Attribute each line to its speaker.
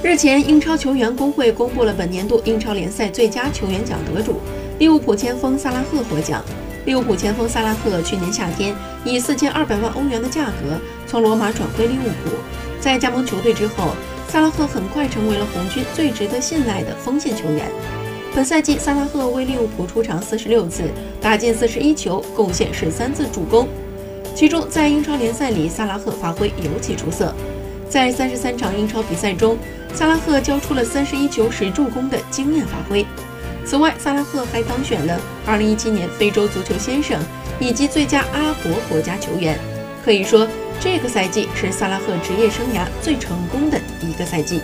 Speaker 1: 日前，英超球员工会公布了本年度英超联赛最佳球员奖得主，利物浦前锋萨拉赫获奖。利物浦前锋萨拉赫去年夏天以四千二百万欧元的价格从罗马转会利物浦，在加盟球队之后，萨拉赫很快成为了红军最值得信赖的锋线球员。本赛季，萨拉赫为利物浦出场四十六次，打进四十一球，贡献十三次助攻。其中，在英超联赛里，萨拉赫发挥尤其出色。在三十三场英超比赛中，萨拉赫交出了三十一球十助攻的惊艳发挥。此外，萨拉赫还当选了二零一七年非洲足球先生以及最佳阿拉伯国家球员。可以说，这个赛季是萨拉赫职业生涯最成功的一个赛季。